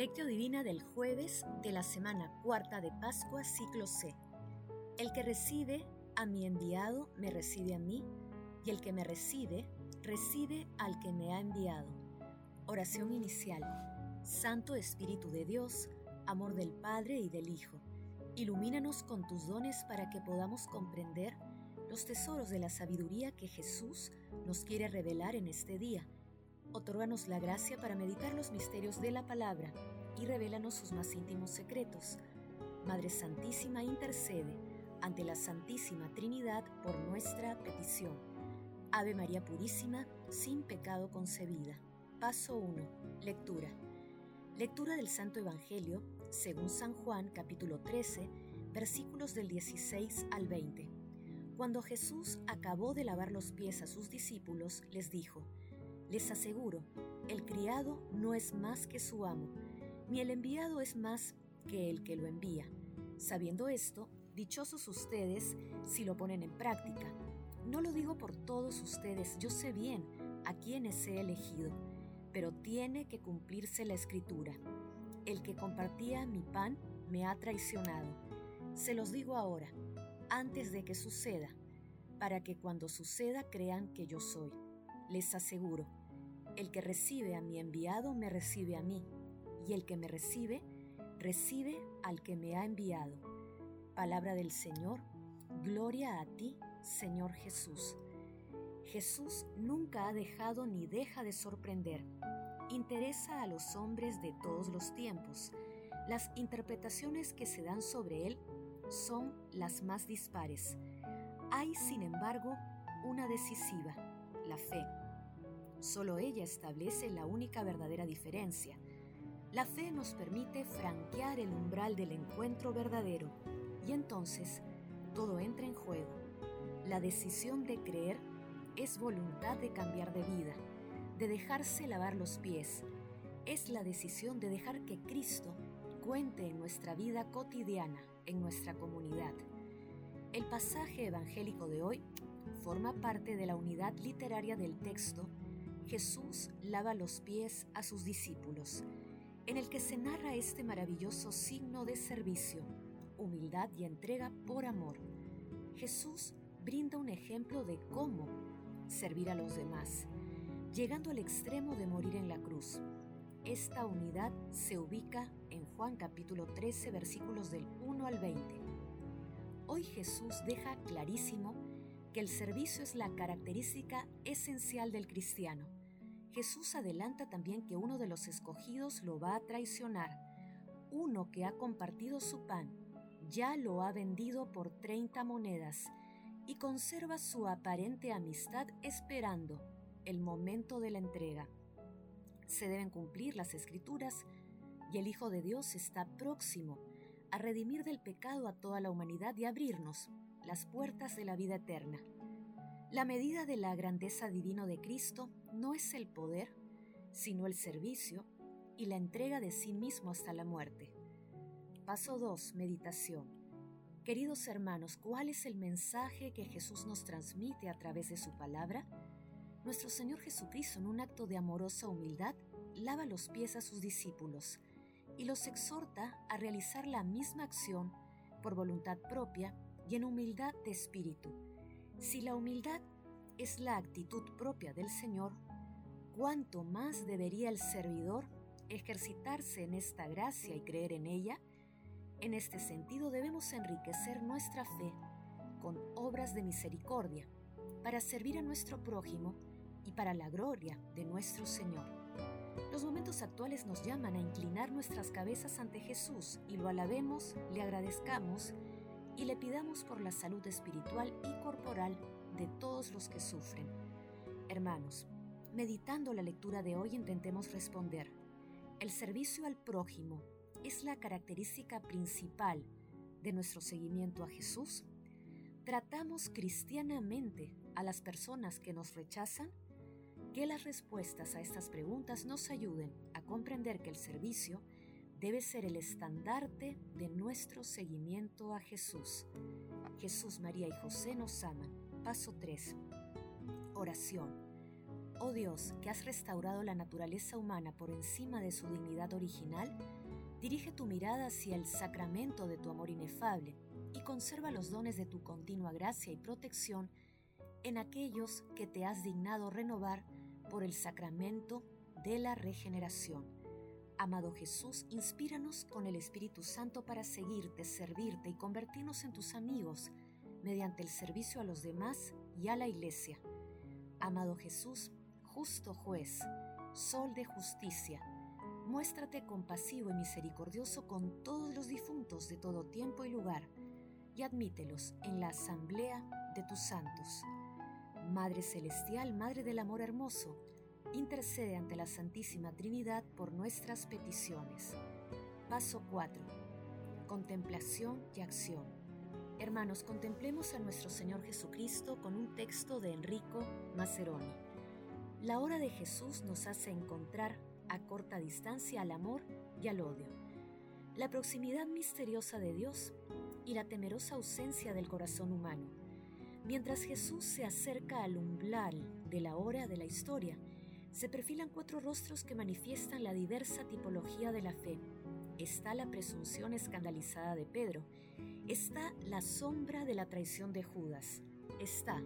Lectio Divina del jueves de la semana cuarta de Pascua, ciclo C. El que recibe a mi enviado me recibe a mí, y el que me recibe, recibe al que me ha enviado. Oración inicial. Santo Espíritu de Dios, amor del Padre y del Hijo, ilumínanos con tus dones para que podamos comprender los tesoros de la sabiduría que Jesús nos quiere revelar en este día Otórganos la gracia para meditar los misterios de la palabra y revélanos sus más íntimos secretos. Madre Santísima intercede ante la Santísima Trinidad por nuestra petición. Ave María Purísima, sin pecado concebida. Paso 1. Lectura. Lectura del Santo Evangelio, según San Juan capítulo 13, versículos del 16 al 20. Cuando Jesús acabó de lavar los pies a sus discípulos, les dijo, les aseguro, el criado no es más que su amo, ni el enviado es más que el que lo envía. Sabiendo esto, dichosos ustedes si lo ponen en práctica. No lo digo por todos ustedes, yo sé bien a quienes he elegido, pero tiene que cumplirse la escritura. El que compartía mi pan me ha traicionado. Se los digo ahora, antes de que suceda, para que cuando suceda crean que yo soy. Les aseguro, el que recibe a mi enviado me recibe a mí, y el que me recibe, recibe al que me ha enviado. Palabra del Señor, gloria a ti, Señor Jesús. Jesús nunca ha dejado ni deja de sorprender. Interesa a los hombres de todos los tiempos. Las interpretaciones que se dan sobre él son las más dispares. Hay, sin embargo, una decisiva, la fe. Solo ella establece la única verdadera diferencia. La fe nos permite franquear el umbral del encuentro verdadero y entonces todo entra en juego. La decisión de creer es voluntad de cambiar de vida, de dejarse lavar los pies. Es la decisión de dejar que Cristo cuente en nuestra vida cotidiana, en nuestra comunidad. El pasaje evangélico de hoy forma parte de la unidad literaria del texto Jesús lava los pies a sus discípulos, en el que se narra este maravilloso signo de servicio, humildad y entrega por amor. Jesús brinda un ejemplo de cómo servir a los demás, llegando al extremo de morir en la cruz. Esta unidad se ubica en Juan capítulo 13 versículos del 1 al 20. Hoy Jesús deja clarísimo que el servicio es la característica esencial del cristiano. Jesús adelanta también que uno de los escogidos lo va a traicionar. Uno que ha compartido su pan ya lo ha vendido por 30 monedas y conserva su aparente amistad esperando el momento de la entrega. Se deben cumplir las escrituras y el Hijo de Dios está próximo a redimir del pecado a toda la humanidad y abrirnos las puertas de la vida eterna. La medida de la grandeza divino de Cristo no es el poder, sino el servicio y la entrega de sí mismo hasta la muerte. Paso 2. Meditación. Queridos hermanos, ¿cuál es el mensaje que Jesús nos transmite a través de su palabra? Nuestro Señor Jesucristo, en un acto de amorosa humildad, lava los pies a sus discípulos y los exhorta a realizar la misma acción por voluntad propia y en humildad de espíritu. Si la humildad es la actitud propia del Señor, ¿cuánto más debería el servidor ejercitarse en esta gracia y creer en ella? En este sentido debemos enriquecer nuestra fe con obras de misericordia para servir a nuestro prójimo y para la gloria de nuestro Señor. Los momentos actuales nos llaman a inclinar nuestras cabezas ante Jesús y lo alabemos, le agradezcamos y le pidamos por la salud espiritual y corporal de todos los que sufren. Hermanos, meditando la lectura de hoy intentemos responder. El servicio al prójimo es la característica principal de nuestro seguimiento a Jesús. ¿Tratamos cristianamente a las personas que nos rechazan? Que las respuestas a estas preguntas nos ayuden a comprender que el servicio debe ser el estandarte de nuestro seguimiento a Jesús. Jesús, María y José nos aman. Paso 3. Oración. Oh Dios, que has restaurado la naturaleza humana por encima de su dignidad original, dirige tu mirada hacia el sacramento de tu amor inefable y conserva los dones de tu continua gracia y protección en aquellos que te has dignado renovar por el sacramento de la regeneración. Amado Jesús, inspíranos con el Espíritu Santo para seguirte, servirte y convertirnos en tus amigos mediante el servicio a los demás y a la Iglesia. Amado Jesús, justo juez, sol de justicia, muéstrate compasivo y misericordioso con todos los difuntos de todo tiempo y lugar, y admítelos en la asamblea de tus santos. Madre Celestial, Madre del Amor Hermoso, intercede ante la Santísima Trinidad por nuestras peticiones. Paso 4. Contemplación y acción. Hermanos, contemplemos a nuestro Señor Jesucristo con un texto de Enrico Maceroni. La hora de Jesús nos hace encontrar a corta distancia al amor y al odio. La proximidad misteriosa de Dios y la temerosa ausencia del corazón humano. Mientras Jesús se acerca al umbral de la hora de la historia, se perfilan cuatro rostros que manifiestan la diversa tipología de la fe. Está la presunción escandalizada de Pedro, está la sombra de la traición de Judas, está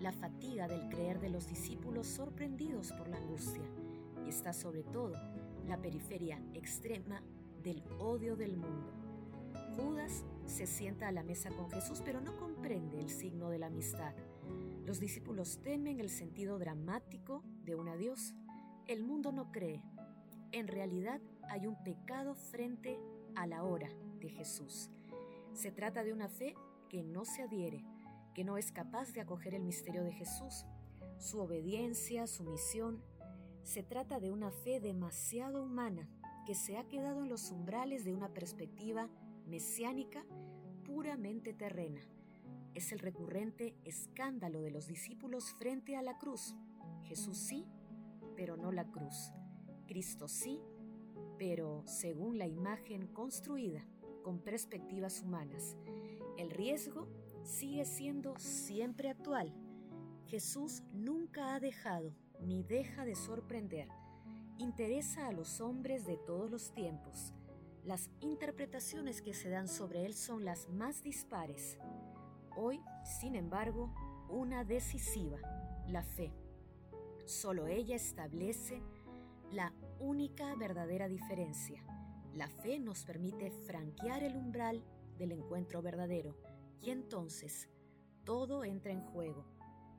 la fatiga del creer de los discípulos sorprendidos por la angustia, y está sobre todo la periferia extrema del odio del mundo. Judas se sienta a la mesa con Jesús, pero no comprende el signo de la amistad. Los discípulos temen el sentido dramático de un adiós. El mundo no cree. En realidad hay un pecado frente a la hora de Jesús. Se trata de una fe que no se adhiere, que no es capaz de acoger el misterio de Jesús, su obediencia, su misión. Se trata de una fe demasiado humana que se ha quedado en los umbrales de una perspectiva mesiánica puramente terrena. Es el recurrente escándalo de los discípulos frente a la cruz. Jesús sí, pero no la cruz. Cristo sí, pero según la imagen construida con perspectivas humanas. El riesgo sigue siendo siempre actual. Jesús nunca ha dejado ni deja de sorprender. Interesa a los hombres de todos los tiempos las interpretaciones que se dan sobre él son las más dispares. Hoy, sin embargo, una decisiva, la fe. Solo ella establece la única verdadera diferencia. La fe nos permite franquear el umbral del encuentro verdadero y entonces todo entra en juego.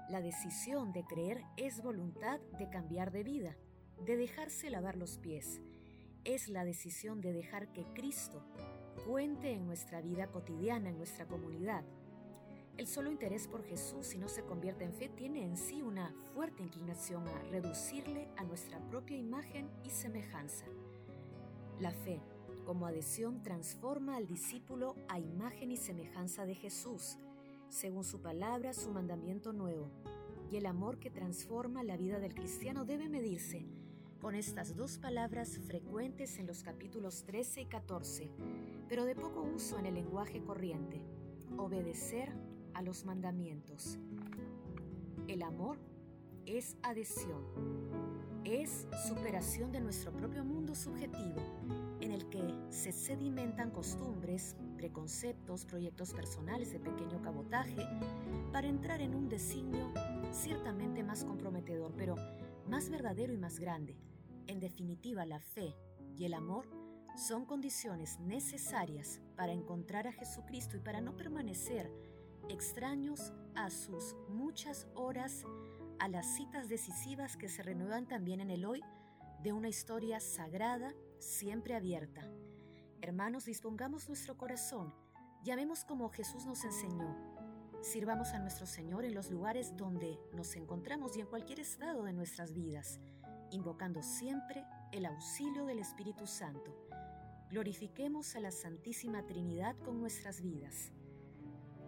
La decisión de creer es voluntad de cambiar de vida, de dejarse lavar los pies, es la decisión de dejar que Cristo cuente en nuestra vida cotidiana, en nuestra comunidad. El solo interés por Jesús, si no se convierte en fe, tiene en sí una fuerte inclinación a reducirle a nuestra propia imagen y semejanza. La fe, como adhesión, transforma al discípulo a imagen y semejanza de Jesús, según su palabra, su mandamiento nuevo. Y el amor que transforma la vida del cristiano debe medirse con estas dos palabras frecuentes en los capítulos 13 y 14, pero de poco uso en el lenguaje corriente, obedecer a los mandamientos. El amor es adhesión, es superación de nuestro propio mundo subjetivo en el que se sedimentan costumbres, preconceptos, proyectos personales de pequeño cabotaje para entrar en un designio ciertamente más comprometedor, pero más verdadero y más grande, en definitiva, la fe y el amor son condiciones necesarias para encontrar a Jesucristo y para no permanecer extraños a sus muchas horas, a las citas decisivas que se renuevan también en el hoy de una historia sagrada, siempre abierta. Hermanos, dispongamos nuestro corazón, llamemos como Jesús nos enseñó, sirvamos a nuestro Señor en los lugares donde nos encontramos y en cualquier estado de nuestras vidas invocando siempre el auxilio del Espíritu Santo. Glorifiquemos a la Santísima Trinidad con nuestras vidas.